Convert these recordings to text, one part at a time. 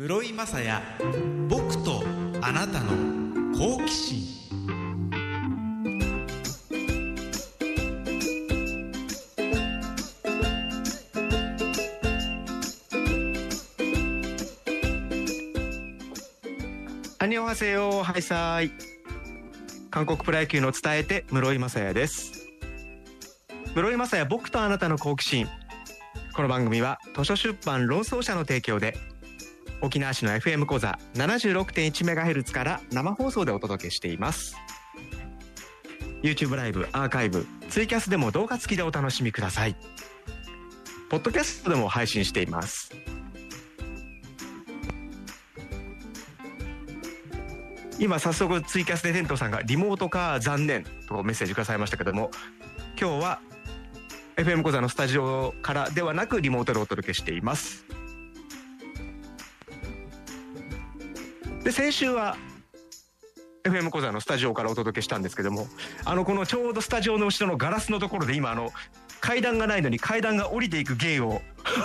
室井雅也僕とあなたの好奇心。アニョハセヨハイサイ韓国プロ野球の伝えて室井雅也です。室井雅也僕とあなたの好奇心。この番組は図書出版論争者の提供で沖縄市の FM 講座 76.1MHz から生放送でお届けしています。YouTube ライブアーカイブツイキャスでも動画付きでお楽しみください。ポッドキャストでも配信しています。今早速ツイキャスでテントさんがリモート化残念とメッセージくださいましたけども今日は FM 講座のスタジオからではなくリモートでお届けしています。で先週は FM 講座のスタジオからお届けしたんですけどもあのこのちょうどスタジオの後ろのガラスのところで今あの階段がないのに階段が降りていく芸を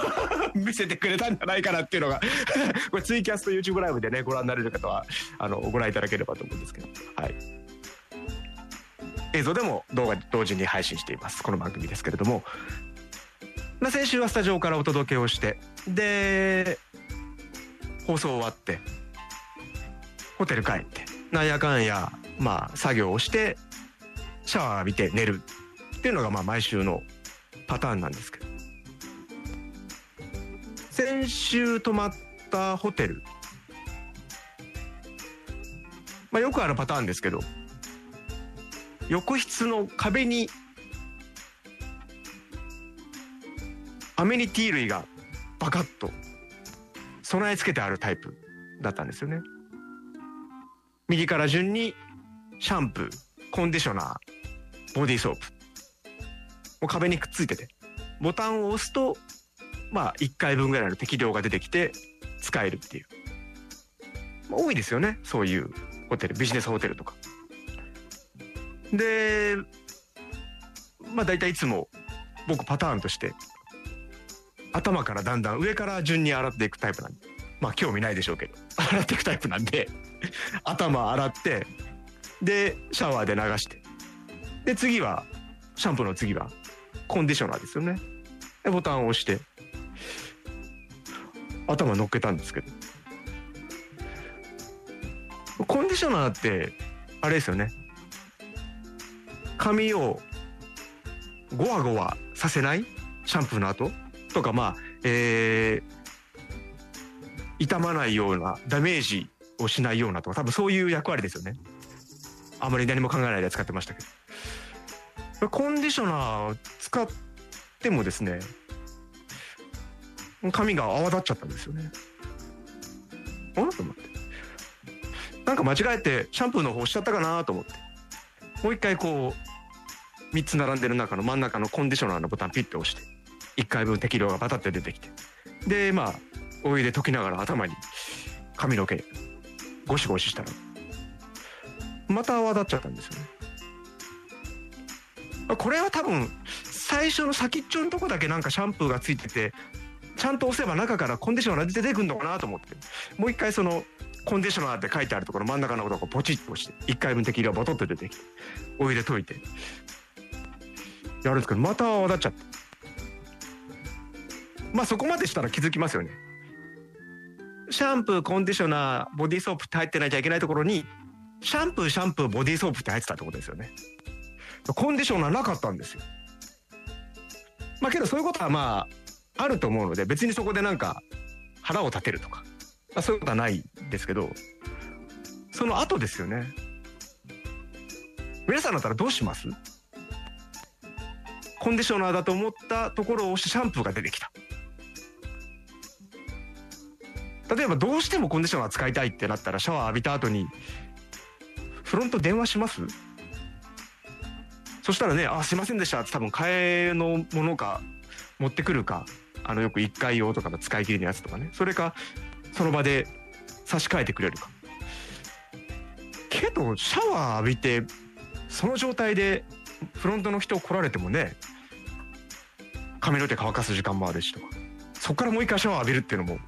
見せてくれたんじゃないかなっていうのが これツイキャスと YouTube ライブでねご覧になれる方はあのご覧いただければと思うんですけどはい。映像でも動画同時に配信しています。この番組ですけれども、まあ、先週はスタジオからお届けをしてで放送終わってホテル帰ってなんやかんやまあ作業をしてシャワー浴びて寝るっていうのがまあ毎週のパターンなんですけど。先週泊まったホテルまあよくあるパターンですけど浴室の壁にアメニティ類がバカッと備え付けてあるタイプだったんですよね。右から順にシャンプーコンディショナーボディーソープもう壁にくっついててボタンを押すとまあ1回分ぐらいの適量が出てきて使えるっていう、まあ、多いですよねそういうホテルビジネスホテルとか。でまあ大体いつも僕パターンとして頭からだんだん上から順に洗っていくタイプなんで。まあ興味ないでしょうけど洗っていくタイプなんで。頭洗ってでシャワーで流して。で次はシャンプーの次はコンディショナーですよね。でボタンを押して頭乗っけたんですけど。コンディショナーってあれですよね。髪をゴワゴワさせない？シャンプーの後？とかまあえー、傷まないようなダメージをしないようなとか多分そういう役割ですよね。あまり何も考えないで使ってましたけど。コンディショナー使ってもですね髪が泡立っちゃったんですよね。あと思って。なんか間違えてシャンプーの方押しちゃったかなと思って。もう一回こう3つ並んでる中の真ん中のコンディショナーのボタンピッて押して1回分適量がバタって出てきて。でまあお湯で溶きながら頭に髪の毛ゴシゴシしたらまた泡立っちゃったんですよね。これは多分最初の先っちょのとこだけなんかシャンプーがついててちゃんと押せば中からコンディショナー出てくるのかなと思って。もう一回そのコンディショナーって書いてあるところ真ん中のとこポチッと押して1回分適量ボトッと出てきてお湯で溶いて。やるんですけどまた泡立っちゃってまあそこまでしたら気づきますよね。シャンプーコンディショナーボディーソープって入ってないといけないところにシャンプーシャンプーボディーソープって入ってたってことですよね。コンディショナーなかったんですよ。まあけどそういうことはまああると思うので別にそこでなんか腹を立てるとか、まあ、そういうことはないですけどその後ですよね。皆さんだったらどうします？コンディショナーだと思ったところを押してシャンプーが出てきた。例えばどうしてもコンディショナー使いたいってなったらシャワー浴びた後にフロント電話します？そしたらね「あすいませんでした」って多分替えのものか持ってくるかあのよく1回用とかの使い切りのやつとかね。それかその場で差し替えてくれるか。けどシャワー浴びてその状態でフロントの人来られてもね髪の毛乾かす時間もあるしとか。そっからもう一回シャワー浴びるっていうのも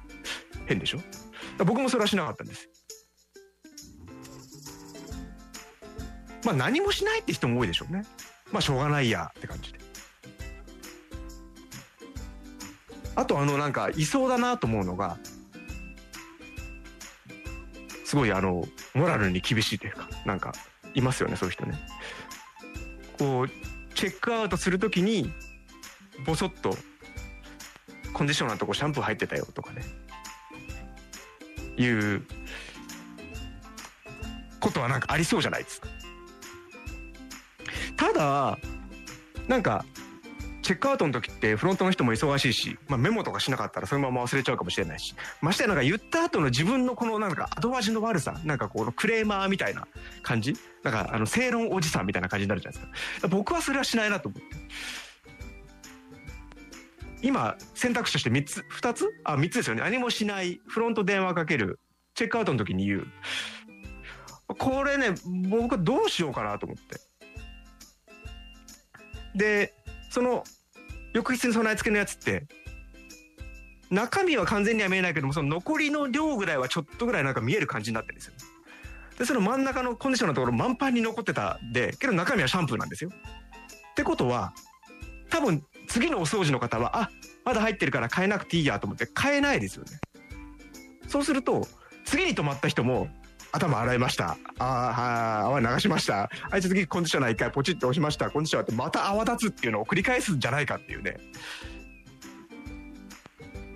変でしょ？僕もそれはしなかったんです。まあ何もしないって人も多いでしょうね。まあしょうがないやって感じで。あとあのなんかいそうだなと思うのがすごいあのモラルに厳しいというかなんかいますよねそういう人ね。こうチェックアウトするときにボソッとコンディショナーのとこシャンプー入ってたよとかね。いうことはなんかありそうじゃないですか。ただなんかチェックアウトの時ってフロントの人も忙しいし、まあ、メモとかしなかったらそのまま忘れちゃうかもしれないしましてやなんか言った後の自分のこのなんか後味の悪さなんかこのクレーマーみたいな感じ？なんかあの正論おじさんみたいな感じになるじゃないですか。僕はそれはしないなと思って。今選択肢として3つ2つ？あ3つですよね。何もしない。フロント電話かける。チェックアウトの時に言う。これね僕はどうしようかなと思って。でその浴室に備え付けのやつって中身は完全には見えないけどもその残りの量ぐらいはちょっとぐらいなんか見える感じになってるんですよ。でその真ん中のコンディションのところ満帆に残ってたでけど中身はシャンプーなんですよ。ってことは多分次のお掃除の方はあまだ入ってるから変えなくていいやと思って変えないですよね。そうすると次に止まった人も頭洗いました。ああ泡流しました。あいつ次コンディショナー一回ポチッと押しました。コンディショナーってまた泡立つっていうのを繰り返すんじゃないかっていうね。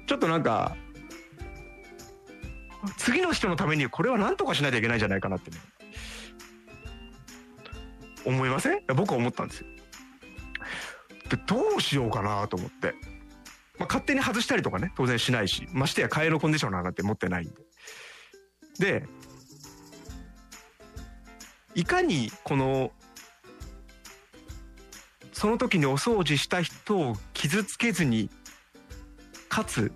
ちょっとなんか次の人のためにこれは何とかしないといけないんじゃないかなってね。思いません？僕は思ったんですよ。でどうしようかなと思って、まあ、勝手に外したりとかね当然しないしましてや替えのコンディショナーなんて持ってないんで。でいかにこのその時にお掃除した人を傷つけずにかつ、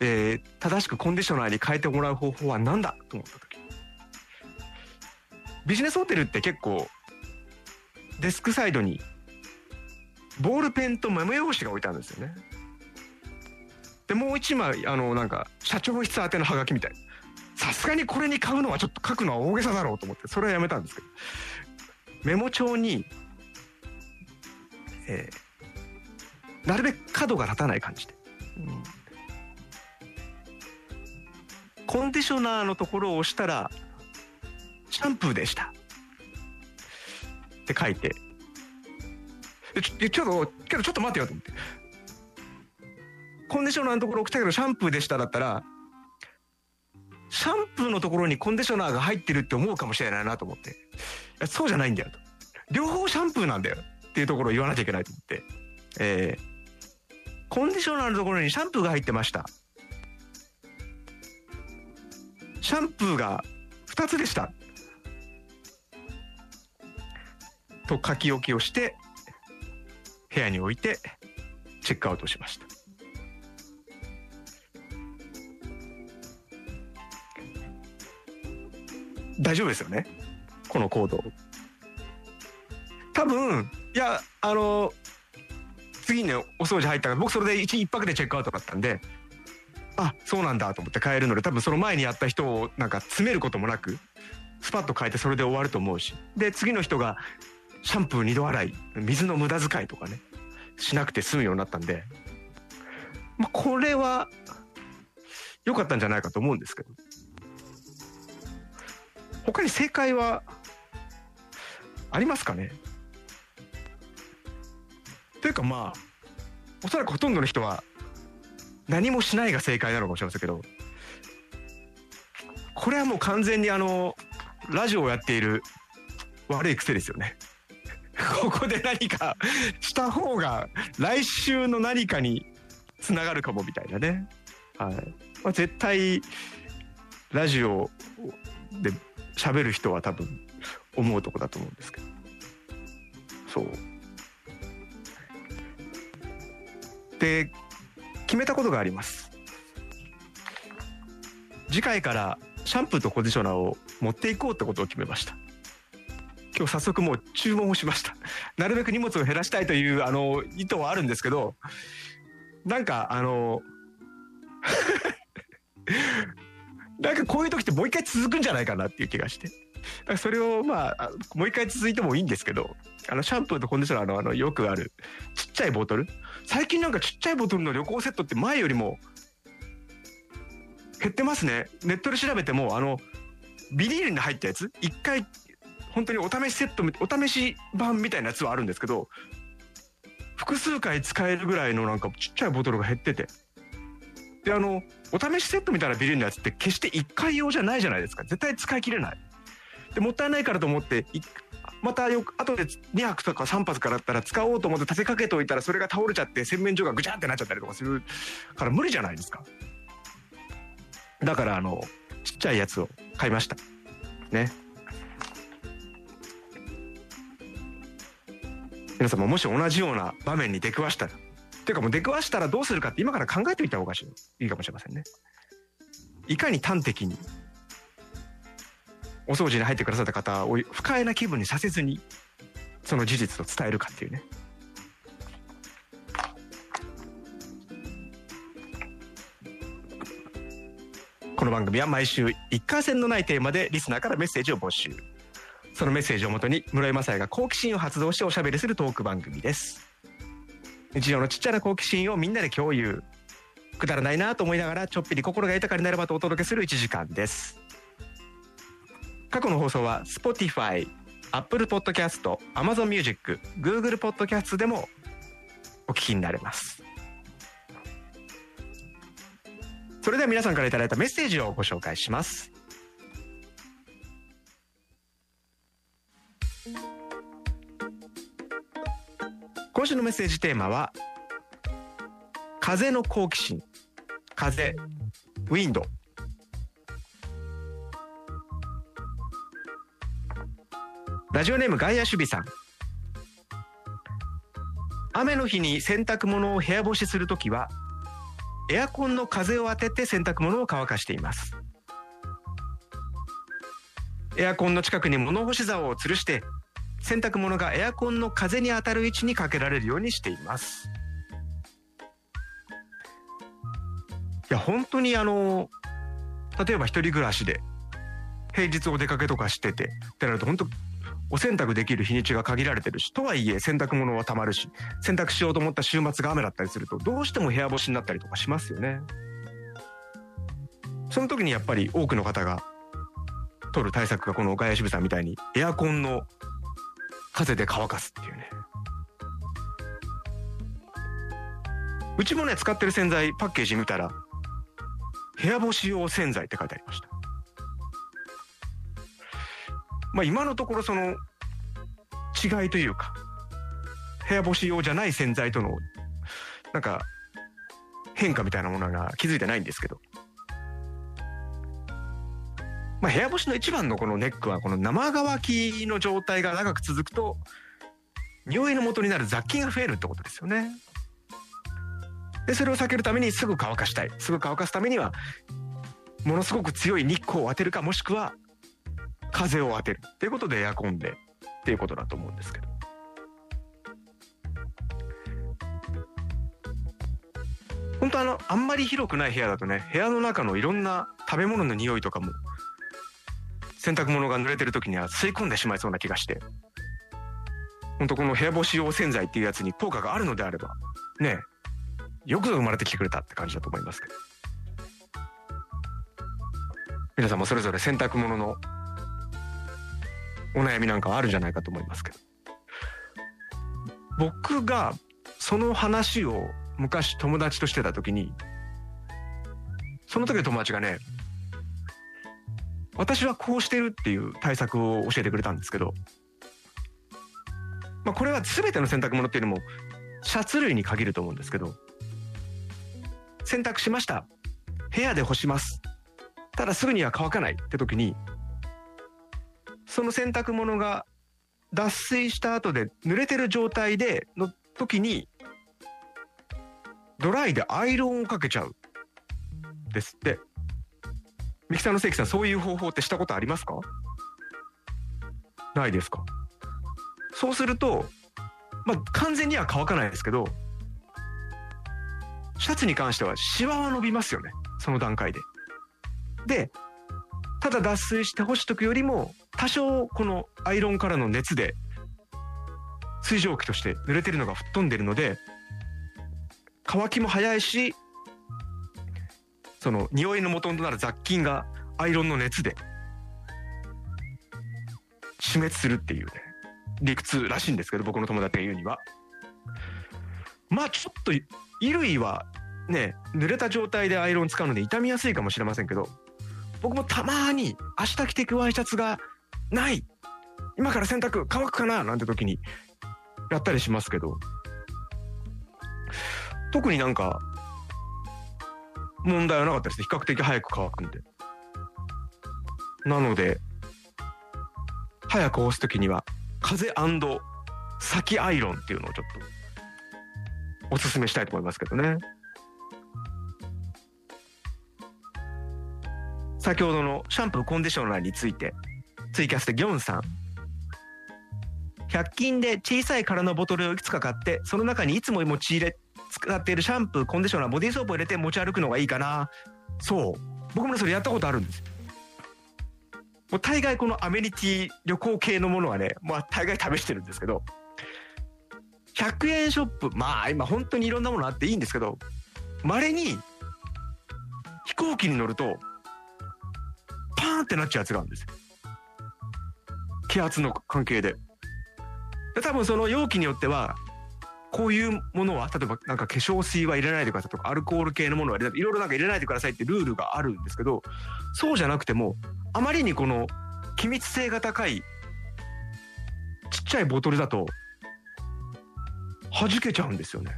えー、正しくコンディショナーに変えてもらう方法は何だと思った時。ビジネスホテルって結構デスクサイドにボールペンとメモ用紙が置いてあるんですよね。でもう一枚あのなんか社長室宛てのハガキみたい。なさすがにこれに買うのはちょっと書くのは大げさだろうと思ってそれはやめたんですけど。メモ帳に、えー、なるべく角が立たない感じで、うん、コンディショナーのところを押したらシャンプーでした。って書いてちょちょっとけどちょっと待ってよと思って。コンディショナーのところ来たけどシャンプーでしただったらシャンプーのところにコンディショナーが入ってるって思うかもしれないなと思って。そうじゃないんだよと。両方シャンプーなんだよっていうところを言わなきゃいけないと思って、えー、コンディショナーのところにシャンプーが入ってました。シャンプーが2つでした。と書き置きをして部屋に置いてチェックアウトしました。大丈夫ですよね？この行動。多分いやあの次にねお掃除入ったから僕それで 1, 1泊でチェックアウトだったんであそうなんだと思って帰るので多分その前にやった人をなんか詰めることもなくスパッと変えてそれで終わると思うし。で次の人がシャンプー2度洗い水の無駄遣いとかねしなくて済むようになったんで、まあ、これは良かったんじゃないかと思うんですけど他に正解はありますかね？というかまあおそらくほとんどの人は何もしないが正解なのかもしれませんけどこれはもう完全にあのラジオをやっている悪い癖ですよね。ここで何かした方が来週の何かにつながるかもみたいなね。はい。まあ、絶対ラジオで喋る人は多分思うとこだと思うんですけど。そう。で決めたことがあります。次回からシャンプーとコンディショナーを持っていこうってことを決めました。今日早速もう注文をしました。なるべく荷物を減らしたいというあの意図はあるんですけどなんかあの なんかこういう時ってもう一回続くんじゃないかなっていう気がして。だからそれをまあもう一回続いてもいいんですけどあのシャンプーとコンディショナーのあのよくあるちっちゃいボトル。最近なんかちっちゃいボトルの旅行セットって前よりも減ってますね。ネットで調べてもあのビニールに入ったやつ？一回本当にお試しセットお試し版みたいなやつはあるんですけど複数回使えるぐらいのなんかちっちゃいボトルが減ってて。であのお試しセットみたいなビニールのやつって決して1回用じゃないじゃないですか。絶対使い切れない。でもったいないからと思ってまたよく後で2泊とか3泊からだったら使おうと思って立てかけておいたらそれが倒れちゃって洗面所がぐちゃってなっちゃったりとかするから無理じゃないですか。だからあのちっちゃいやつを買いました。ね。皆さんももし同じような場面に出くわしたらていうかもう出くわしたらどうするかって今から考えておいた方がいいかもしれませんね。いかに端的にお掃除に入ってくださった方を不快な気分にさせずにその事実を伝えるかっていうね。この番組は毎週一過線のないテーマでリスナーからメッセージを募集。そのメッセージをもとに室井雅也が好奇心を発動しておしゃべりするトーク番組です。日常のちっちゃな好奇心をみんなで共有。くだらないなと思いながらちょっぴり心が豊かになればとお届けする1時間です。過去の放送は Spotify、Apple Podcast、Amazon Music、Google Podcast でもお聞きになれます。それでは皆さんからいただいたメッセージをご紹介します。今週のメッセージテーマは風の好奇心。風ウィンドラジオネーム外野守備さん。雨の日に洗濯物を部屋干しするときはエアコンの風を当てて洗濯物を乾かしています。エアコンの近くに物干し竿を吊るして洗濯物がエアコンの風に当たる位置にかけられるようにしています。いや本当にあの例えば一人暮らしで平日お出かけとかしててってなると本当お洗濯できる日にちが限られてるしとはいえ洗濯物はたまるし洗濯しようと思った週末が雨だったりするとどうしても部屋干しになったりとかしますよね。その時にやっぱり多くの方が取る対策がこの外野支部さんみたいにエアコンの風で乾かすっていうね。うちもね使ってる洗剤パッケージ見たら部屋干し用洗剤って書いてありました。まあ今のところその違いというか部屋干し用じゃない洗剤とのなんか変化みたいなものが気づいてないんですけど。まあ部屋干しの一番のこのネックはこの生乾きの状態が長く続くと匂いの元になる雑菌が増えるってことですよね。でそれを避けるためにすぐ乾かしたいすぐ乾かすためにはものすごく強い日光を当てるかもしくは風を当てるっていうことでエアコンでっていうことだと思うんですけど。本当あのあんまり広くない部屋だとね部屋の中のいろんな食べ物の匂いとかも洗濯物が濡れてる時には吸い込んでしまいそうな気がして。本当この部屋干し用洗剤っていうやつに効果があるのであれば。ねよくぞ生まれてきてくれたって感じだと思いますけど。皆さんもそれぞれ洗濯物のお悩みなんかはあるんじゃないかと思いますけど。僕がその話を昔友達としてた時にその時の友達がね私はこうしてるっていう対策を教えてくれたんですけど、まあ、これは全ての洗濯物っていうのもシャツ類に限ると思うんですけど洗濯しました。部屋で干します。ただすぐには乾かないって時にその洗濯物が脱水した後で濡れてる状態での時にドライでアイロンをかけちゃうですって。ミキサーの関さんそういう方法ってしたことありますか？ないですか？そうするとまあ完全には乾かないですけどシャツに関してはシワは伸びますよねその段階で。でただ脱水して干しとくよりも多少このアイロンからの熱で水蒸気として濡れてるのが吹っ飛んでるので乾きも早いしその匂いの元となる雑菌がアイロンの熱で死滅するっていうね理屈らしいんですけど僕の友達が言うには。まあちょっと衣類はね濡れた状態でアイロン使うので傷みやすいかもしれませんけど僕もたまに明日着てくワイシャツがない今から洗濯乾くかななんて時にやったりしますけど特になんか問題はなかったです比較的早く乾くんで。なので早く干す時には風先アイロンっていうのをちょっとおすすめしたいと思いますけどね。先ほどのシャンプーコンディショナーについてツイキャスでギョンさん。100均で小さい空のボトルをいくつか買ってその中にいつも持ち入れ使っているシャンプーコンディショナーボディーソープを入れて持ち歩くのがいいかなそう僕もそれやったことあるんですもう大概このアメニティ旅行系のものはね、まあ大概試してるんですけど、100円ショップ、まあ今本当にいろんなものあっていいんですけど、稀に飛行機に乗ると、パーンってなっちゃうやつがあるんですよ。気圧の関係で。で多分その容器によっては、こういうものは、例えばなんか化粧水は入れないでくださいとか、アルコール系のものは入れない、いろいろなんか入れないでくださいってルールがあるんですけど、そうじゃなくても、あまりにこの気密性が高いちっちゃいボトルだと弾けちゃうんですよね。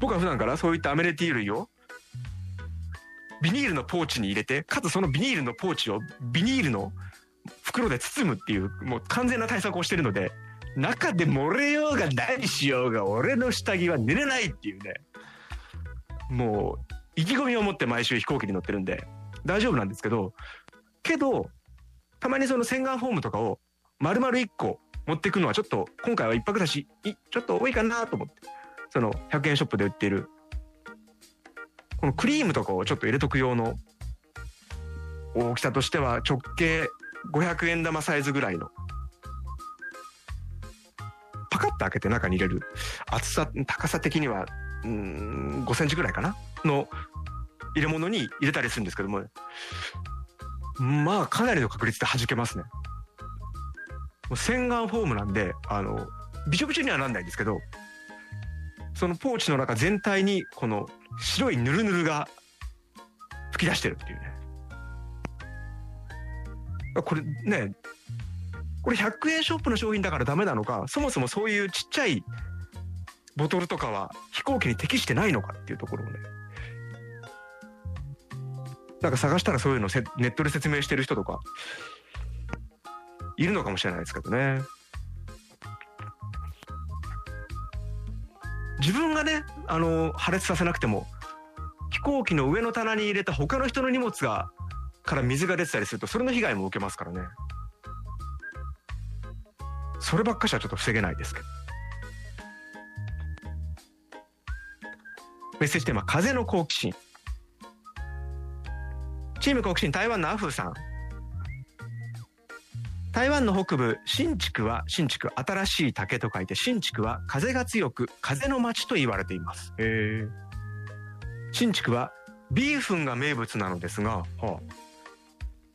僕は普段からそういったアメレティ類をビニールのポーチに入れてかつそのビニールのポーチをビニールの袋で包むっていうもう完全な対策をしてるので中で漏れようが何しようが俺の下着は寝れないっていうね。もう意気込みを持って毎週飛行機に乗ってるんで。大丈夫なんですけど。けどたまにその洗顔フォームとかを丸々1個持っていくのはちょっと今回は1泊だしちょっと多いかなと思って。その100円ショップで売っている。このクリームとかをちょっと入れとく用の大きさとしては直径500円玉サイズぐらいの開けて中に入れる厚さ高さ的にはうん5センチぐらいかな？の入れ物に入れたりするんですけどもまあかなりの確率で弾けますね。洗顔フォームなんであのびちょびちょにはなんないんですけどそのポーチの中全体にこの白いヌルヌルが吹き出してるっていうね。これねこれ100円ショップの商品だからダメなのかそもそもそういうちっちゃいボトルとかは飛行機に適してないのかっていうところをね。なんか探したらそういうのネットで説明してる人とかいるのかもしれないですけどね。自分がねあの破裂させなくても飛行機の上の棚に入れた他の人の荷物がから水が出てたりするとそれの被害も受けますからね。そればっかしはちょっと防げないですけど。メッセージテーマ風の好奇心。チーム好奇心台湾のアフーさん。台湾の北部新竹は新竹新しい竹と書いて新竹は風が強く風の町と言われています。へ新竹はビーフンが名物なのですが、はあ、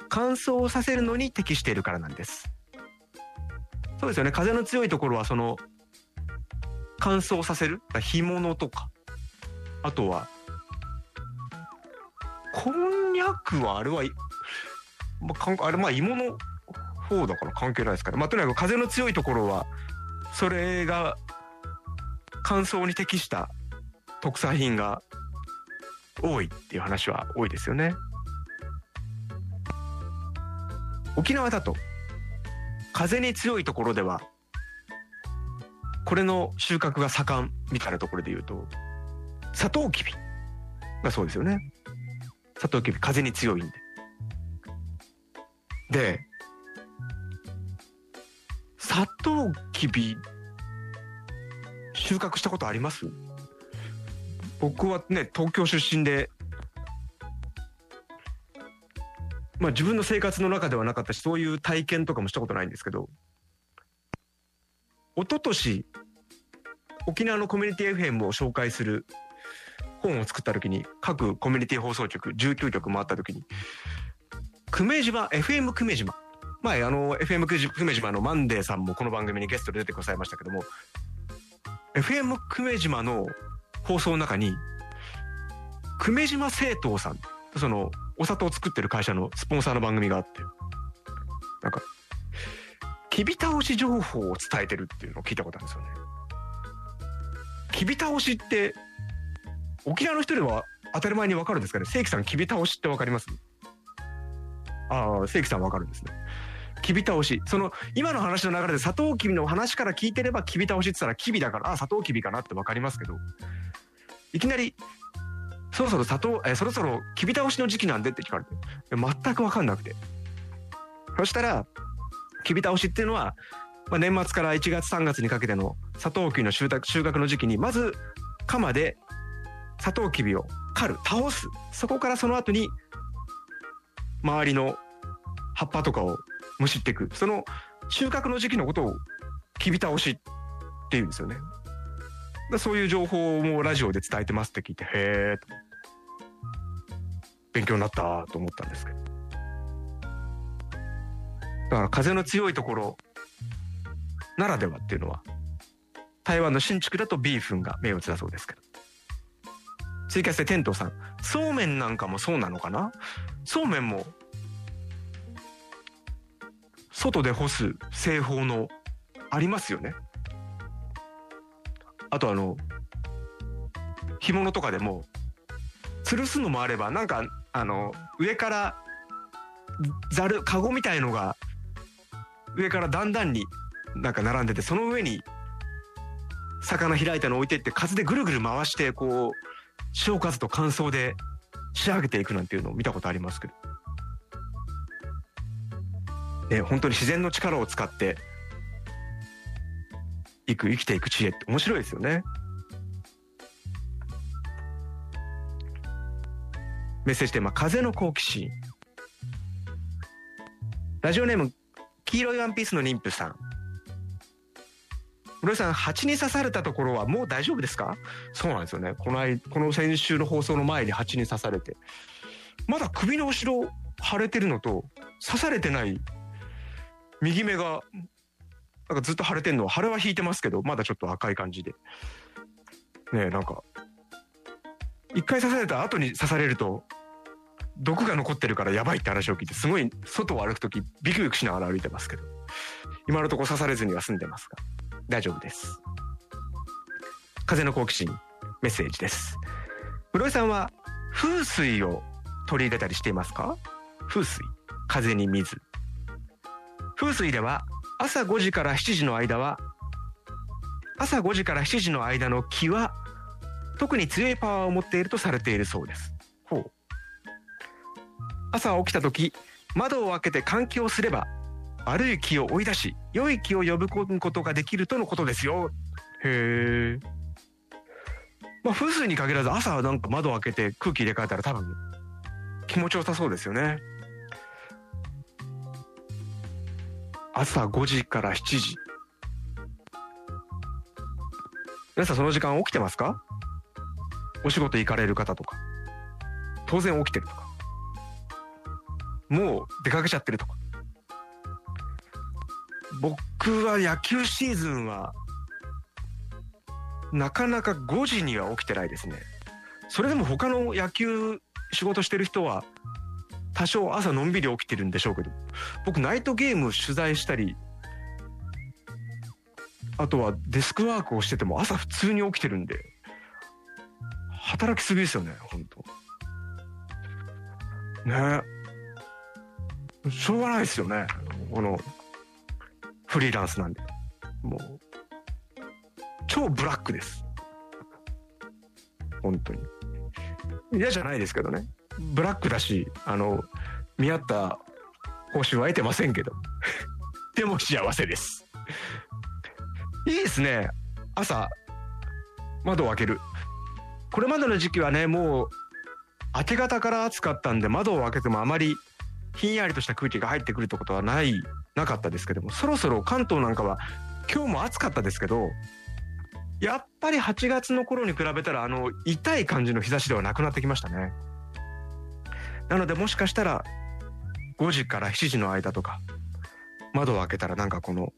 乾燥させるのに適しているからなんですそうですよね。風の強いところはその乾燥させる？干物とか。あとはこんにゃくはあれは、まあ、あれまあ芋の方だから関係ないですから、まあ、とにかく風の強いところはそれが乾燥に適した特産品が多いっていう話は多いですよね。沖縄だと風に強いところではこれの収穫が盛んみたいなところで言うとサトウキビがそうですよね。サトウキビ風に強いんで。で、サトウキビ収穫したことあります？僕はね、東京出身で、まあ自分の生活の中ではなかったしそういう体験とかもしたことないんですけど一昨年沖縄のコミュニティ FM を紹介する本を作った時に各コミュニティ放送局19局回った時に久米島 FM 久米島。前あの FM 久米島のマンデーさんもこの番組にゲストで出てくださいましたけども FM 久米島の放送の中に久米島製糖さんそのお砂糖を作ってる会社のスポンサーの番組があって。なんかきび倒し情報を伝えてるっていうのを聞いたことあるんですよね。きび倒しって沖縄の人では当たり前にわかるんですかね？正規さんきび倒しってわかります？ああ正規さんわかるんですね。きび倒し。その今の話の流れでサトウキビの話から聞いてればきび倒しって言ったらきびだからあサトウキビかなってわかりますけど。いきなりそろそろ砂糖えそろそろきび倒しの時期なんでって聞かれて。全く分かんなくて。そしたらきび倒しっていうのは、まあ、年末から1月3月にかけてのサトウキビの収穫収穫の時期にまず鎌でサトウキビを刈る倒す。そこからその後に周りの葉っぱとかをむしっていく。その収穫の時期のことをきび倒しっていうんですよね。そういう情報もラジオで伝えてますって聞いてへえと。勉強になったと思ったんですけど。だから風の強いところならではっていうのは台湾の新築だとビーフンが名物だそうですけど。ツイキャスでテントさんそうめんなんかもそうなのかな？そうめんも外で干す製法のありますよね。あとあの干物とかでも吊るすのもあればなんかあの上からざるカゴみたいのが上からだんだんになんか並んでてその上に魚開いたの置いてって数でぐるぐる回してこう潮数と乾燥で仕上げていくなんていうのを見たことありますけど。ね、本当に自然の力を使っていく生きていく知恵って面白いですよね。メッセージテーマ「風の好奇心」ラジオネーム黄色いワンピースの妊婦さん。室井さん蜂に刺されたところはもう大丈夫ですか？そうなんですよね。この間この先週の放送の前に蜂に刺されて。まだ首の後ろ腫れてるのと刺されてない右目がなんかずっと腫れてんのは腫れは引いてますけどまだちょっと赤い感じで。ねえなんか一回刺された後に刺されると毒が残ってるからやばいって話を聞いてすごい外を歩く時ビクビクしながら歩いてますけど今のところ刺されずには済んでますが大丈夫です。風の好奇心メッセージです。室井さんは風水を取り入れたりしていますか？風水。風に水。風水では朝5時から7時の間は朝5時から7時の間の気は特に強いパワーを持っているとされているそうです。朝起きた時窓を開けて換気をすれば悪い気を追い出し良い気を呼ぶことができるとのことですよ。へえまあ風水に限らず朝はなんか窓を開けて空気入れ替えたら多分気持ちよさそうですよね。朝5時から7時。皆さんその時間起きてますか？お仕事行かれる方とか。当然起きてるとか。もう出かけちゃってるとか。僕は野球シーズンはなかなか5時には起きてないですね。それでも他の野球仕事してる人は多少朝のんびり起きてるんでしょうけど僕ナイトゲーム取材したりあとはデスクワークをしてても朝普通に起きてるんで働きすぎですよね本当。ね。しょうがないですよね。このフリーランスなんで。もう超ブラックです。本当に。嫌じゃないですけどね。ブラックだしあの見合った報酬は得てませんけど。でも幸せです。いいですね。朝窓を開ける。これまでの時期はねもう明け方から暑かったんで窓を開けてもあまりひんやりとした空気が入ってくるってことはないなかったですけどもそろそろ関東なんかは今日も暑かったですけどやっぱり8月の頃に比べたらあの痛い感じの日差しではなくなってきましたね。なのでもしかしたら5時から7時の間とか窓を開けたらなんかこの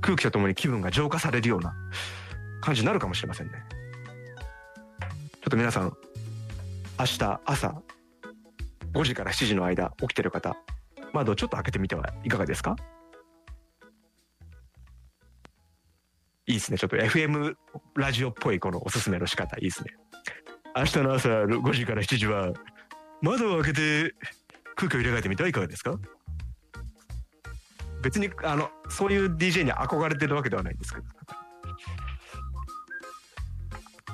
空気とともに気分が浄化されるような感じになるかもしれませんね。ちょっと皆さん明日朝5時から7時の間起きてる方窓をちょっと開けてみてはいかがですか？いいですね。ちょっと FM ラジオっぽいこのおすすめの仕方いいですね。明日の朝5時から7時は窓を開けて空気を入れ替えてみてはいかがですか？別にあのそういう DJ に憧れてるわけではないんですけど。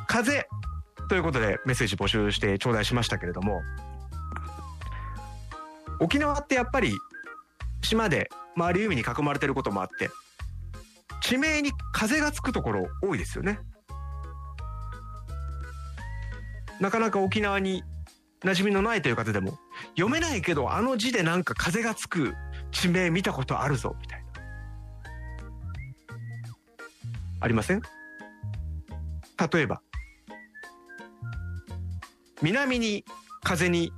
風ということでメッセージ募集して頂戴しましたけれども沖縄ってやっぱり島で周り海に囲まれてることもあって地名に風がつくところ多いですよね。なかなか沖縄に馴染みのないという方でも読めないけどあの字でなんか風がつく地名見たことあるぞみたいな。ありません？例えば南に風に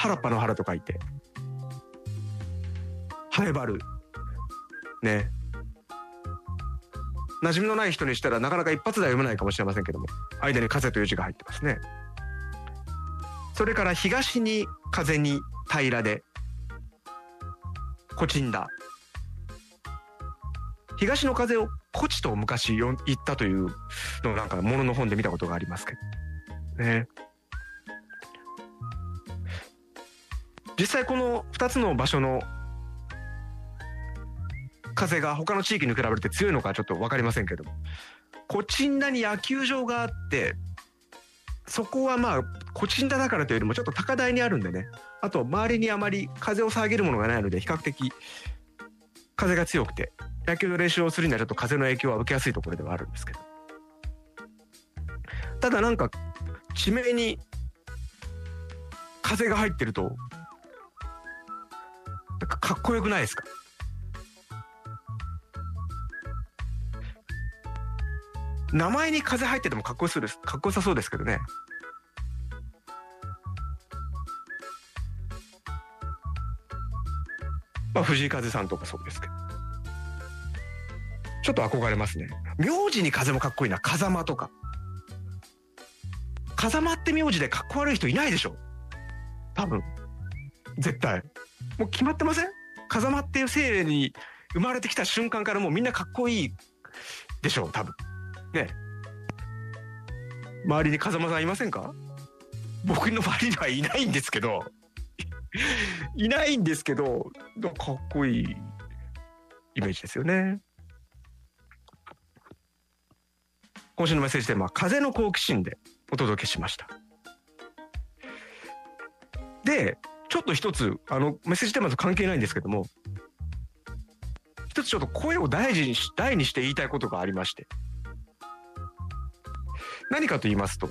原っぱの原と書いて。ハエバル。ね。馴染みのない人にしたらなかなか一発では読めないかもしれませんけども。間に風という字が入ってますね。それから東に風に平らで。コチンダ東の風をコチと昔言ったというのをなんかものの本で見たことがありますけど。ね。実際この2つの場所の風が他の地域に比べて強いのかちょっと分かりませんけどコチンダに野球場があってそこはまあコチンダだからというよりもちょっと高台にあるんでね。あと周りにあまり風を遮るものがないので比較的風が強くて野球の練習をするにはちょっと風の影響は受けやすいところではあるんですけど。ただなんか地名に風が入ってるとなんかかっこよくないですか？名前に風入っててもかっこよそうですかっこよさそうですけどね。まあ藤井風さんとかそうですけど。ちょっと憧れますね。名字に風もかっこいいな。風間とか。風間って名字でかっこ悪い人いないでしょ？多分。絶対。もう決まってません？風間っていう姓に生まれてきた瞬間からもうみんなかっこいいでしょう多分。ね。周りに風間さんいませんか？僕の周りにはいないんですけど。いないんですけどかっこいいイメージですよね。今週のメッセージテーマは風の好奇心でお届けしました。でちょっと一つあのメッセージテーマと関係ないんですけども一つちょっと声を大事にし大にして言いたいことがありまして。何かと言いますと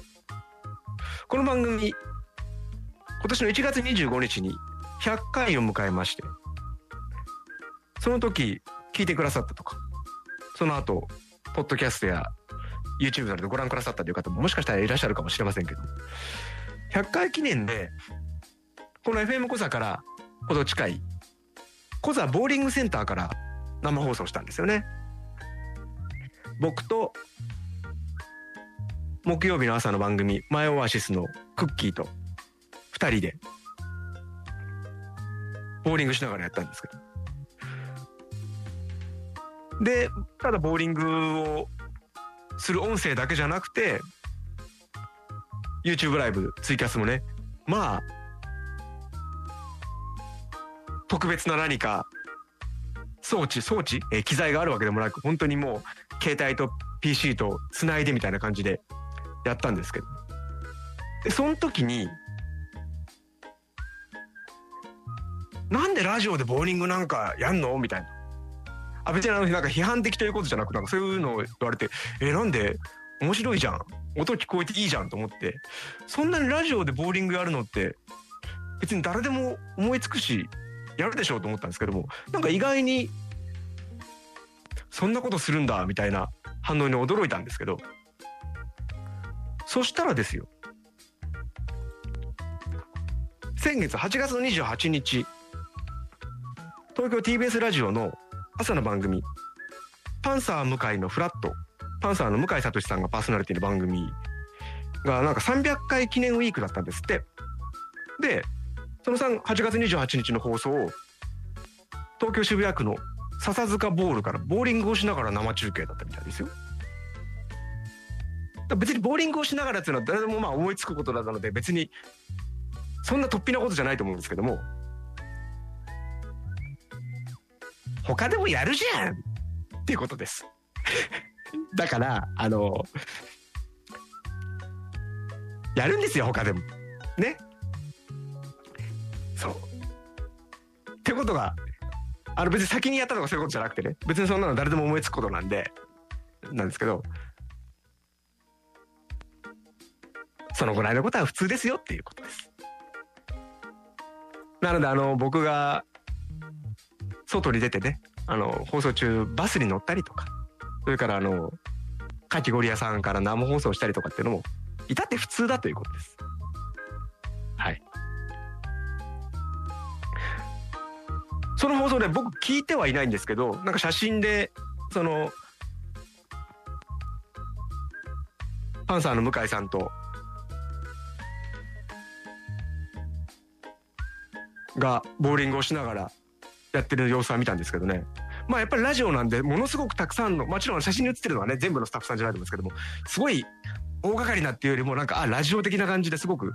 この番組今年の1月25日に100回を迎えましてその時聞いてくださったとかその後ポッドキャストや YouTube などでご覧くださったという方ももしかしたらいらっしゃるかもしれませんけど100回記念でこの FM コザからほど近いコザボーリングセンターから生放送したんですよね。僕と木曜日の朝の番組「マイオアシス」のクッキーと2人でボーリングしながらやったんですけど。でただボーリングをする音声だけじゃなくて YouTube ライブツイキャスもね。まあ特別な何か装置装置、えー、機材があるわけでもなく本当にもう携帯と PC とつないでみたいな感じでやったんですけど。でその時になんでラジオでボーリングなんかやんの？みたいな。あ別にあのなんか批判的ということじゃなくなんかそういうのを言われてえなんで面白いじゃん。音聞こえていいじゃんと思って。そんなにラジオでボーリングやるのって別に誰でも思いつくしやるでしょうと思ったんですけどもなんか意外にそんなことするんだみたいな反応に驚いたんですけどそしたらですよ先月8月の28日東京 TBS ラジオの朝の番組「パンサー向井のフラット」パンサーの向井聡さんがパーソナリティの番組がなんか300回記念ウィークだったんですって。でその3 8月28日の放送を東京渋谷区の笹塚ボールからボーリングをしながら生中継だったみたいですよ。別にボーリングをしながらっていうのは誰でもまあ思いつくことなので別にそんな突飛なことじゃないと思うんですけども。他でもやるじゃん！っていうことです。だからあのやるんですよ他でも。ね？ってことがあの別に先にやったとかそういうことじゃなくてね別にそんなの誰でも思いつくことなんでなんですけどそのぐらいのことは普通ですよっていうことです。なのであの僕が外に出てねあの放送中バスに乗ったりとかそれからあのかき氷屋さんから生放送したりとかっていうのも至って普通だということです。その放送で僕聞いてはいないんですけどなんか写真でそのパンサーの向井さんとがボーリングをしながらやってる様子は見たんですけどね。まあやっぱりラジオなんでものすごくたくさんのもちろん写真に写ってるのはね全部のスタッフさんじゃないんですけどもすごい大掛かりなっていうよりもなんかあラジオ的な感じですごく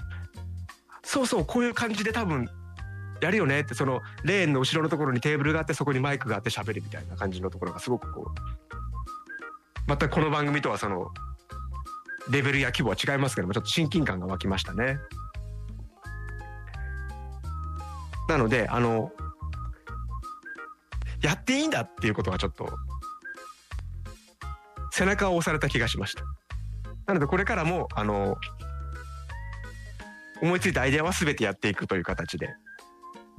そうそうこういう感じで多分やるよねってそのレーンの後ろのところにテーブルがあってそこにマイクがあって喋るみたいな感じのところがすごくこうまたこの番組とはそのレベルや規模は違いますけどもちょっと親近感が湧きましたね。なのであのやっていいんだっていうことがちょっと背中を押された気がしました。なのでこれからもあの思いついたアイデアは全てやっていくという形で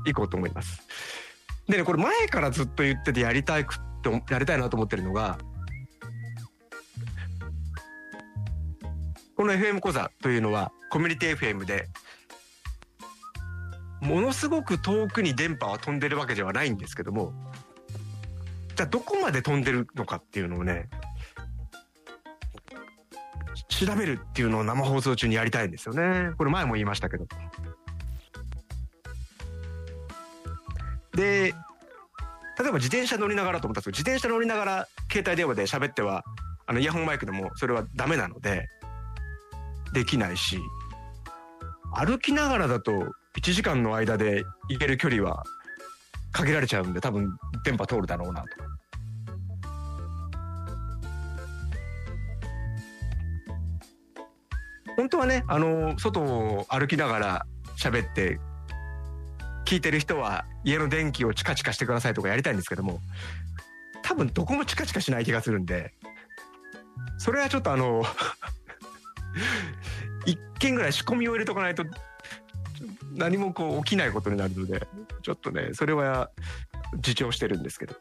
いこうと思います。でねこれ前からずっと言っててやりたいくってやりたいなと思ってるのがこの FM 講座というのはコミュニティ FM でものすごく遠くに電波は飛んでるわけではないんですけどもじゃあどこまで飛んでるのかっていうのをね調べるっていうのを生放送中にやりたいんですよねこれ前も言いましたけどで例えば自転車乗りながらと思ったんですけど自転車乗りながら携帯電話で喋ってはあのイヤホンマイクでもそれはダメなのでできないし歩きながらだと1時間の間で行ける距離は限られちゃうんで多分電波通るだろうなと。本当はねあの外を歩きながら喋って聞いてる人は家の電気をチカチカしてくださいとかやりたいんですけども多分どこもチカチカしない気がするんでそれはちょっとあの 一件ぐらい仕込みを入れとかないと何もこう起きないことになるのでちょっとねそれは自重してるんですけど。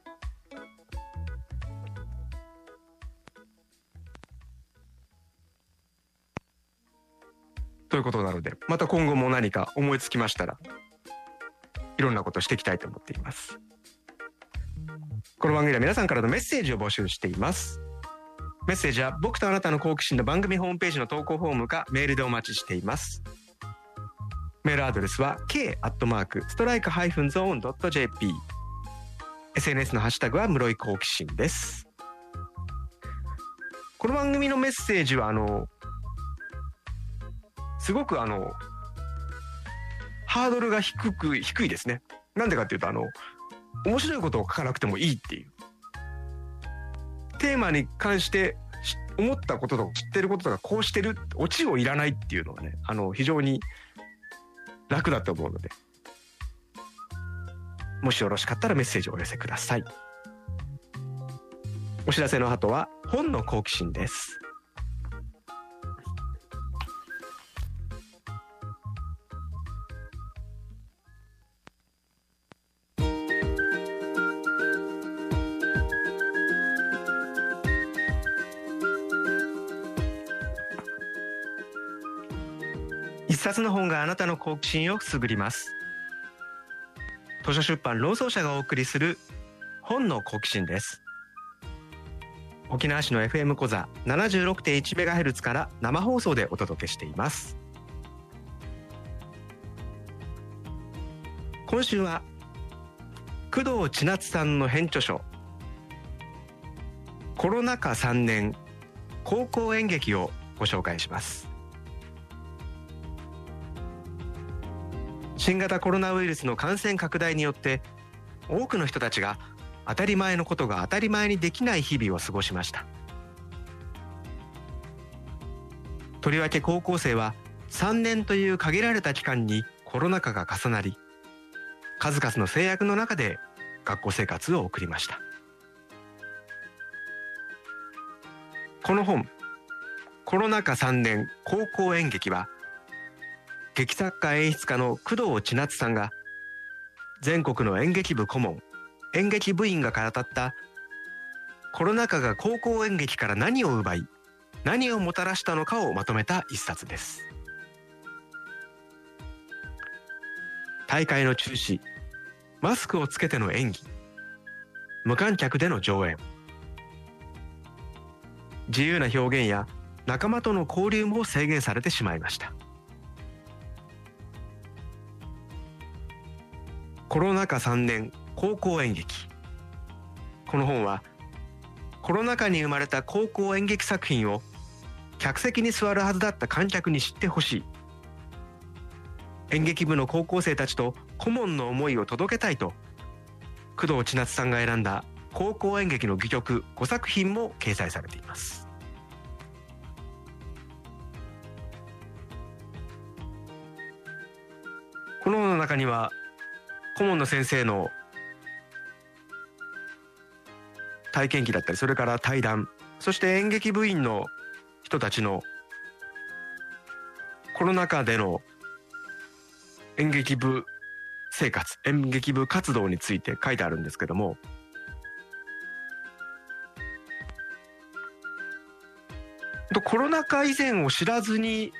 ということなのでまた今後も何か思いつきましたらいろんなことをしていきたいと思っています。この番組では皆さんからのメッセージを募集しています。メッセージは僕とあなたの好奇心の番組ホームページの投稿フォームかメールでお待ちしています。メールアドレスは k アットマークストライクハイフンゾーンドット jp SNS のハッシュタグは室井好奇心です。この番組のメッセージはあのすごくあのハードルが低く低いですね。なんでかっていうとあの面白いことを書かなくてもいいっていう。テーマに関して思ったこととか知ってることとかこうしてるオチをいらないっていうのはねあの非常に楽だと思うので。もしよろしかったらメッセージをお寄せください。お知らせの後は本の好奇心です。冊の本があなたの好奇心をくすぐります。図書出版労働者がお送りする本の好奇心です。沖縄市の FM 小座 76.1MHz から生放送でお届けしています。今週は工藤千夏さんの編著書コロナ禍3年高校演劇をご紹介します。新型コロナウイルスの感染拡大によって多くの人たちが当たり前のことが当たり前にできない日々を過ごしました。とりわけ高校生は3年という限られた期間にコロナ禍が重なり数々の制約の中で学校生活を送りました。この本コロナ禍3年高校演劇は劇作家演出家の工藤千夏さんが全国の演劇部顧問演劇部員が語ったコロナ禍が高校演劇から何を奪い何をもたらしたのかをまとめた一冊です。大会の中止マスクをつけての演技無観客での上演自由な表現や仲間との交流も制限されてしまいました。コロナ禍3年高校演劇。この本はコロナ禍に生まれた高校演劇作品を客席に座るはずだった観客に知ってほしい。演劇部の高校生たちと顧問の思いを届けたいと工藤千夏さんが選んだ高校演劇の戯曲5作品も掲載されています。この本の中には顧問の先生の体験記だったりそれから対談そして演劇部員の人たちのコロナ禍での演劇部生活演劇部活動について書いてあるんですけどもコロナ禍以前を知らずに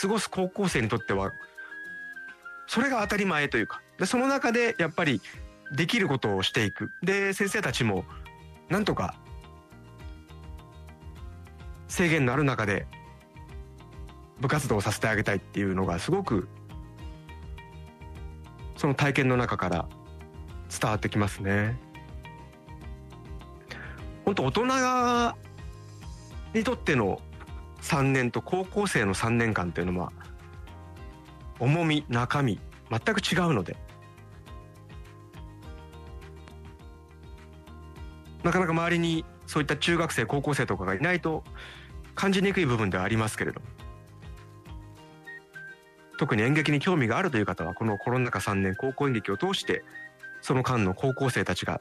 過ごす高校生にとってはそれが当たり前というかでその中でやっぱりできることをしていくで先生たちもなんとか制限のある中で部活動をさせてあげたいっていうのがすごくその体験の中から伝わってきますね。本当大人がにとっての3年と高校生の3年間っていうのは重み中身全く違うので。なかなか周りにそういった中学生高校生とかがいないと感じにくい部分ではありますけれど特に演劇に興味があるという方はこのコロナ禍3年高校演劇を通してその間の高校生たちが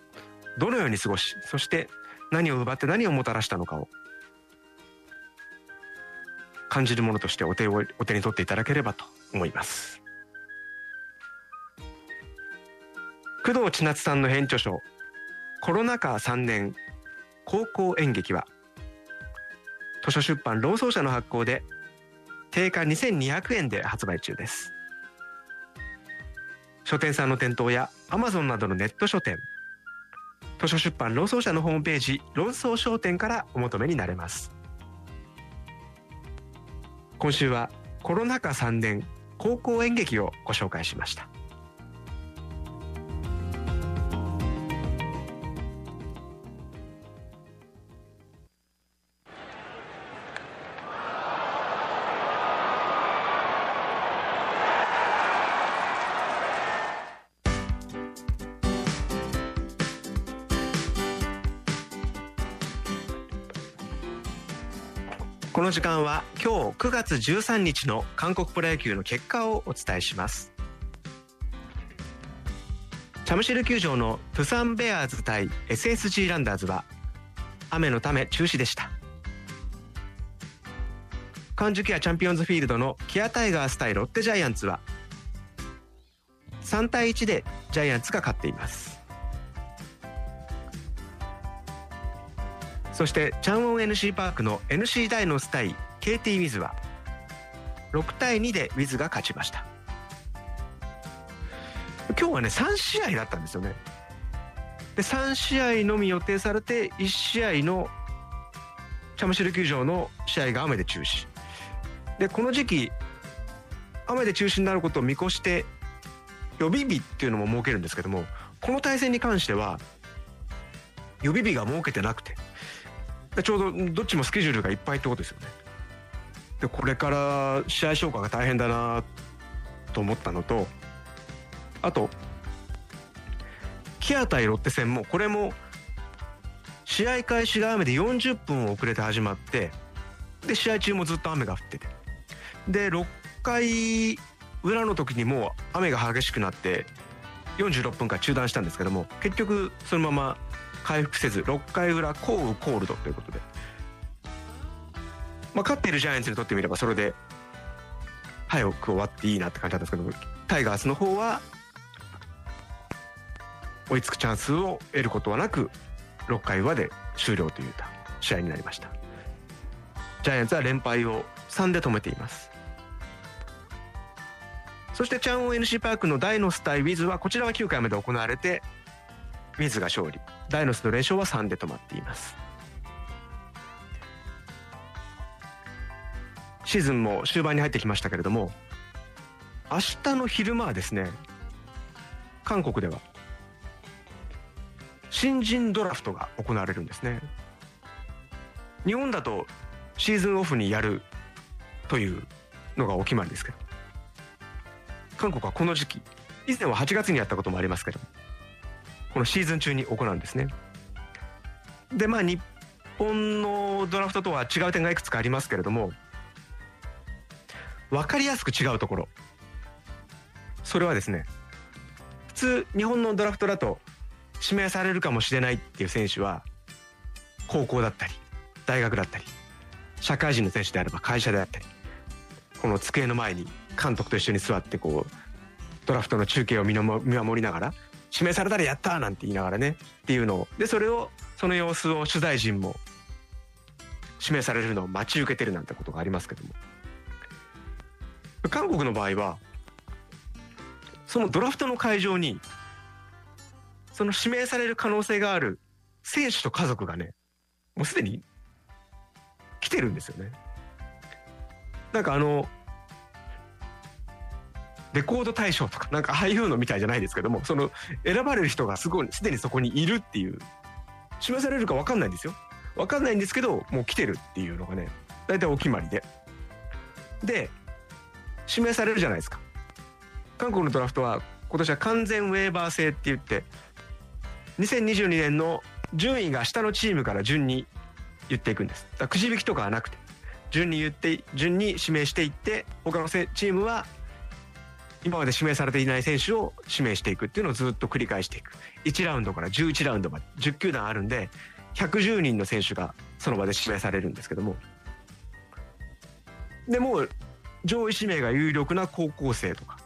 どのように過ごしそして何を奪って何をもたらしたのかを感じるものとしてお手をお手に取っていただければと。思います。工藤千夏さんの編著書コロナ禍3年高校演劇は図書出版労装社の発行で定価2200円で発売中です。書店さんの店頭やアマゾンなどのネット書店図書出版労装社のホームページ論争商店からお求めになれます。今週はコロナ禍3年高校演劇をご紹介しました。時間は今日9月13日の韓国プロ野球の結果をお伝えします。チャムシル球場のプサンベアーズ対 SSG ランダーズは雨のため中止でした。カンジュキアチャンピオンズフィールドのキアタイガース対ロッテジャイアンツは3対1でジャイアンツが勝っています。そしてチャンウォン NC パークの NC ダイノス対 KT ウィズは6対2でウィズが勝ちました。今日はね3試合だったんですよね。で3試合のみ予定されて1試合のチャムシル球場の試合が雨で中止。でこの時期雨で中止になることを見越して予備日っていうのも設けるんですけどもこの対戦に関しては予備日が設けてなくて。ちょうどどっちもスケジュールがいっぱいってことですよね。でこれから試合消化が大変だなと思ったのとあとキア対ロッテ戦もこれも試合開始が雨で40分遅れて始まってで試合中もずっと雨が降ってて。で6回裏の時にもう雨が激しくなって46分間中断したんですけども結局そのまま回復せず6回裏降雨コールドということで、まあ、勝っているジャイアンツにとってみればそれで早く終わっていいなって感じなんですけどタイガースの方は追いつくチャンスを得ることはなく6回裏で終了という試合になりました。ジャイアンツは連敗を3で止めています。そしてチャンオン NC パークのダイノス対ウィズはこちらは9回まで行われてウィズが勝利。ダイノスの連勝は3で止まっています。シーズンも終盤に入ってきましたけれども明日の昼間はですね韓国では新人ドラフトが行われるんですね。日本だとシーズンオフにやるというのがお決まりですけど韓国はこの時期以前は8月にやったこともありますけどこのシーズン中に行うんですね。でまあ日本のドラフトとは違う点がいくつかありますけれども分かりやすく違うところ。それはですね普通日本のドラフトだと指名されるかもしれないっていう選手は高校だったり大学だったり社会人の選手であれば会社であったりこの机の前に監督と一緒に座ってこうドラフトの中継を見守りながら指名されたらやったなんて言いながらねっていうのをでそれをその様子を取材陣も指名されるのを待ち受けてるなんてことがありますけども韓国の場合はそのドラフトの会場にその指名される可能性がある選手と家族がねもうすでに来てるんですよね。なんかあのレコード大賞とかなんかああいうのみたいじゃないですけどもその選ばれる人がすごいすでにそこにいるっていう。示されるか分かんないんですよ。分かんないんですけどもう来てるっていうのがね大体お決まりで。で指名されるじゃないですか。韓国のドラフトは今年は完全ウェーバー制って言って2022年の順位が下のチームから順に言っていくんです。だくじ引きとかはなくて順に言って順に指名していって他のチームは今まで指名されていない選手を指名していくっていうのをずっと繰り返していく。1ラウンドから11ラウンドまで。10球団あるんで110人の選手がその場で指名されるんですけども。でもう上位指名が有力な高校生とか。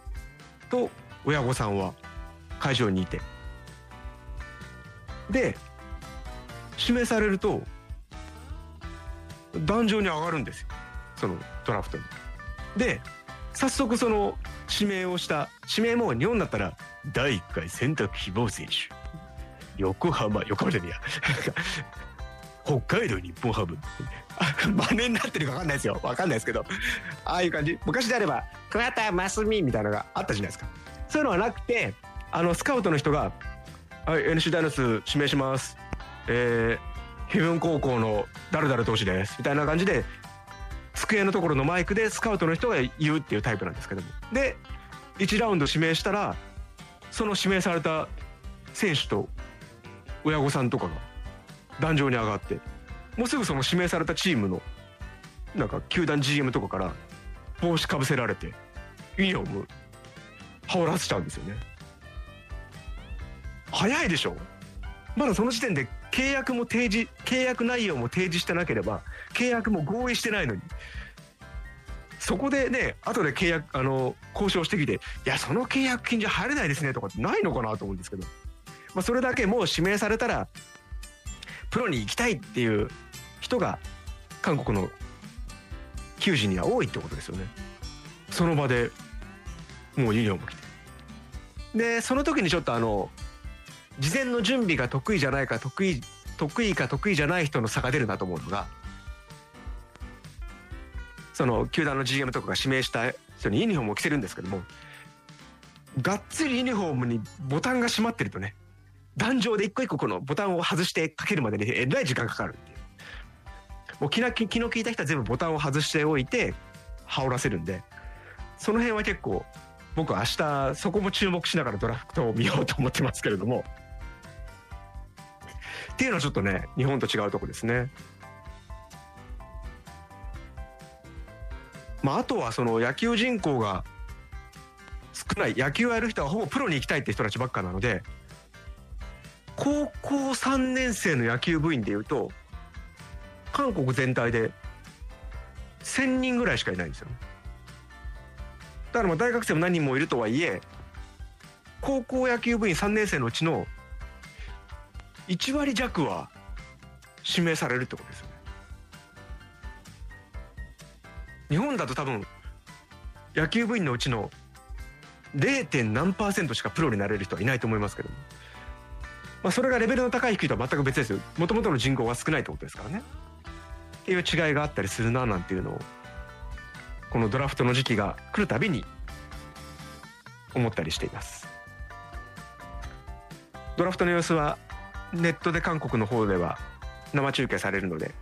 と親御さんは会場にいて。で指名されると壇上に上がるんですよ。そのドラフトに。で早速その指名をした指名も日本だったら第1回選択希望選手。横浜横浜じゃねえや。北海道日本ハム。真似になってるか分かんないですよ。分かんないですけど。ああいう感じ。昔であれば桑田真澄みたいなのがあったじゃないですか。そういうのはなくてあのスカウトの人が「はい NC ダイノス指名します」えー「ヘブン高校の誰々投手です」みたいな感じで机のところのマイクでスカウトの人が言うっていうタイプなんですけども。で1ラウンド指名したらその指名された選手と親御さんとかが壇上に上がってもうすぐその指名されたチームのなんか球団 GM とかから帽子かぶせられてユニフォーム羽織らせちゃうんですよね。早いでしょ？まだその時点で契約も提示契約内容も提示してなければ契約も合意してないのに。そこでね後で契約あの交渉してきていやその契約金じゃ入れないですねとかってないのかなと思うんですけど、まあ、それだけもう指名されたらプロに行きたいっていう人が韓国の球児には多いってことですよね。その場でもうユニフォーム着て。でその時にちょっとあの事前の準備が得意じゃないか得意得意か得意じゃない人の差が出るなと思うのがその球団の GM とかが指名した人にユニフォームを着せるんですけどもがっつりユニフォームにボタンが閉まってるとね壇上で一個一個このボタンを外してかけるまでにえらい時間かかるっていう。もう気の気の利いた人は全部ボタンを外しておいて羽織らせるんでその辺は結構僕は明日そこも注目しながらドラフトを見ようと思ってますけれどもっていうのはちょっとね日本と違うとこですね。まあ、あとはその野球人口が少ない野球をやる人はほぼプロに行きたいって人たちばっかなので高校3年生の野球部員でいうと韓国全体で1,000人ぐらいしかいないんですよ。だからまあ大学生も何人もいるとはいえ高校野球部員3年生のうちの1割弱は指名されるってことですよね。日本だと多分野球部員のうちの 0. 何パーセントしかプロになれる人はいないと思いますけども、まあ、それがレベルの高い低いとは全く別ですよもともとの人口が少ないってことですからねっていう違いがあったりするななんていうのをこのドラフトの時期が来るたびに思ったりしていますドラフトの様子はネットで韓国の方では生中継されるので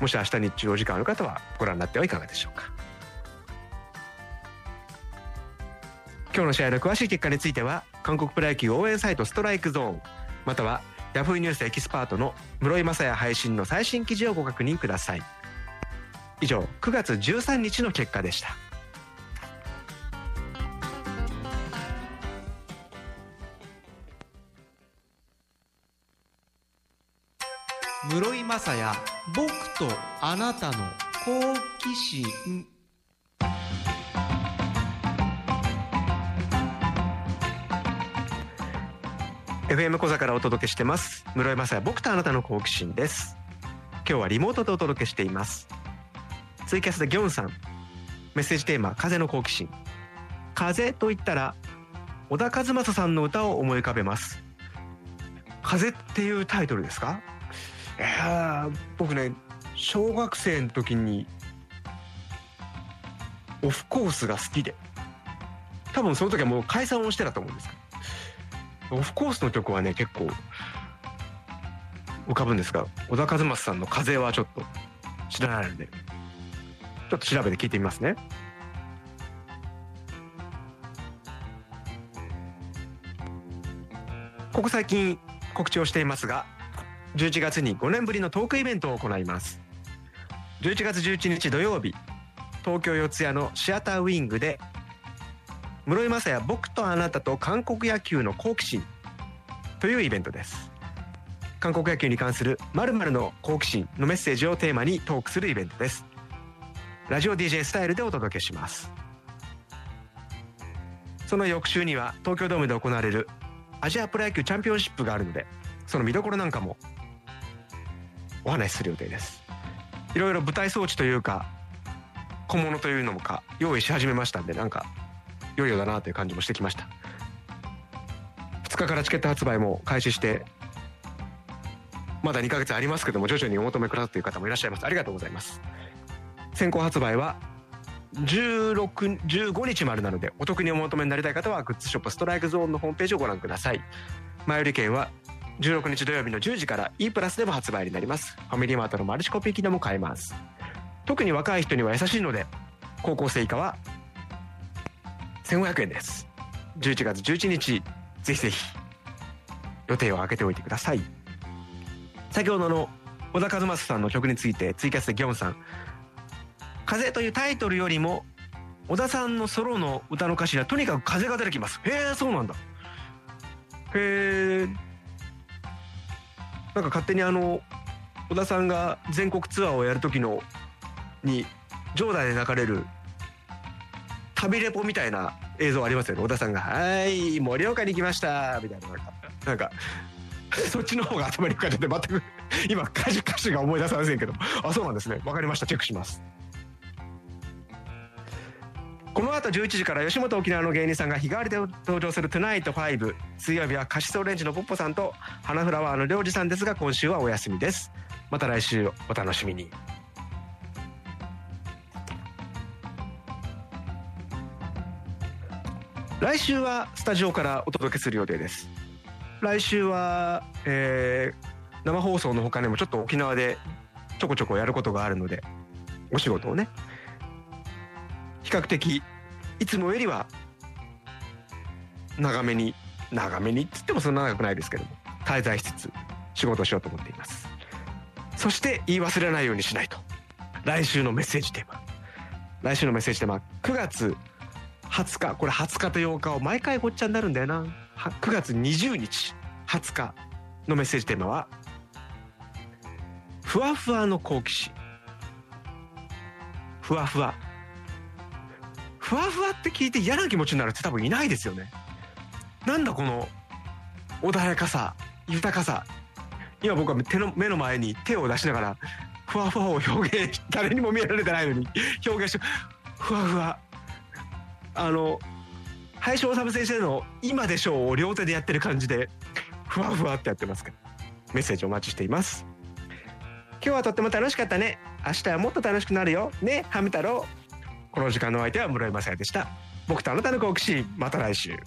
もし明日日中お時間ある方はご覧になってはいかがでしょうか。今日の試合の詳しい結果については韓国プロ野球応援サイトストライクゾーンまたはヤフーニュースエキスパートの室井雅也配信の最新記事をご確認ください。以上9月13日の結果でした。雅也僕とあなたの好奇心「FM 小座からお届けしてます。室井雅也僕とあなたの好奇心」です。今日はリモートでお届けしています。ツイキャスでギョンさん。メッセージテーマ「風の好奇心」風と言ったら小田和正さんの歌を思い浮かべます。風っていうタイトルですか？いや僕ね小学生の時にオフコースが好きで多分その時はもう解散をしてたと思うんですオフコースの曲はね結構浮かぶんですが小田和正さんの「風」はちょっと知らないのでちょっと調べて聞いてみますね。ここ最近告知をしていますが11月に5年ぶりのトークイベントを行います。11月11日土曜日東京四谷のシアターウィングで室井雅也僕とあなたと韓国野球の好奇心というイベントです。韓国野球に関する〇〇の好奇心のメッセージをテーマにトークするイベントです。ラジオ DJ スタイルでお届けします。その翌週には東京ドームで行われるアジアプロ野球チャンピオンシップがあるのでその見どころなんかもお話しする予定です。いろいろ舞台装置というか小物というのもか用意し始めましたんでなんかいよいよだなという感じもしてきました。2日からチケット発売も開始してまだ2ヶ月ありますけども徐々にお求めくださっている方もいらっしゃいます。ありがとうございます。先行発売は16 15日までなのでお得にお求めになりたい方はグッズショップストライクゾーンのホームページをご覧ください。前売り券は16日土曜日の10時から E プラスでも発売になります。ファミリーマートのマルチコピー機能も買えます。特に若い人には優しいので高校生以下は1500円です。11月11日ぜひぜひ予定を空けておいてください。先ほどの小田和正さんの曲についてツイキャスでギョンさん「風」というタイトルよりも小田さんのソロの歌の歌詞にはとにかく風が出てきます。へえそうなんだ。へえなんか勝手にあの小田さんが全国ツアーをやる時のに場内で流れる旅レポみたいな映像ありますよね小田さんが「はい盛岡に来ました」みたいな。なんかなんかそっちの方が頭に浮かんでて全く今歌詞歌詞が思い出さませんけど。あそうなんですね。わかりました。チェックします。この後11時から吉本沖縄の芸人さんが日替わりで登場する「Tonight5」水曜日はカシスオレンジのポッポさんと花フラワーのりょうじさんですが今週はお休みです。また来週お楽しみに。来週はスタジオからお届けする予定です。来週は、えー生放送の他にもちょっと沖縄でちょこちょこやることがあるのでお仕事をね較的いつもよりは長めに長めにっつってもそんな長くないですけども滞在しつつ仕事しようと思っています。そして言い忘れないようにしないと。来週のメッセージテーマ。来週のメッセージテーマ9月20日これ20日と8日を毎回ごっちゃになるんだよな。9月20日20日のメッセージテーマはふわふわの好奇心。ふわふわ。ふわふわって聞いて嫌な気持ちになるって多分いないですよね。なんだこの穏やかさ豊かさ。今僕は手の目の前に手を出しながらふわふわを表現し誰にも見られてないのに表現してふわふわ。あの林修先生の「今でしょう」を両手でやってる感じでふわふわってやってますから。メッセージお待ちしています。今日はとっても楽しかったね。明日はもっと楽しくなるよ。ねハム太郎。この時間のお相手は室井雅也でした。僕とあなたの好奇心また来週。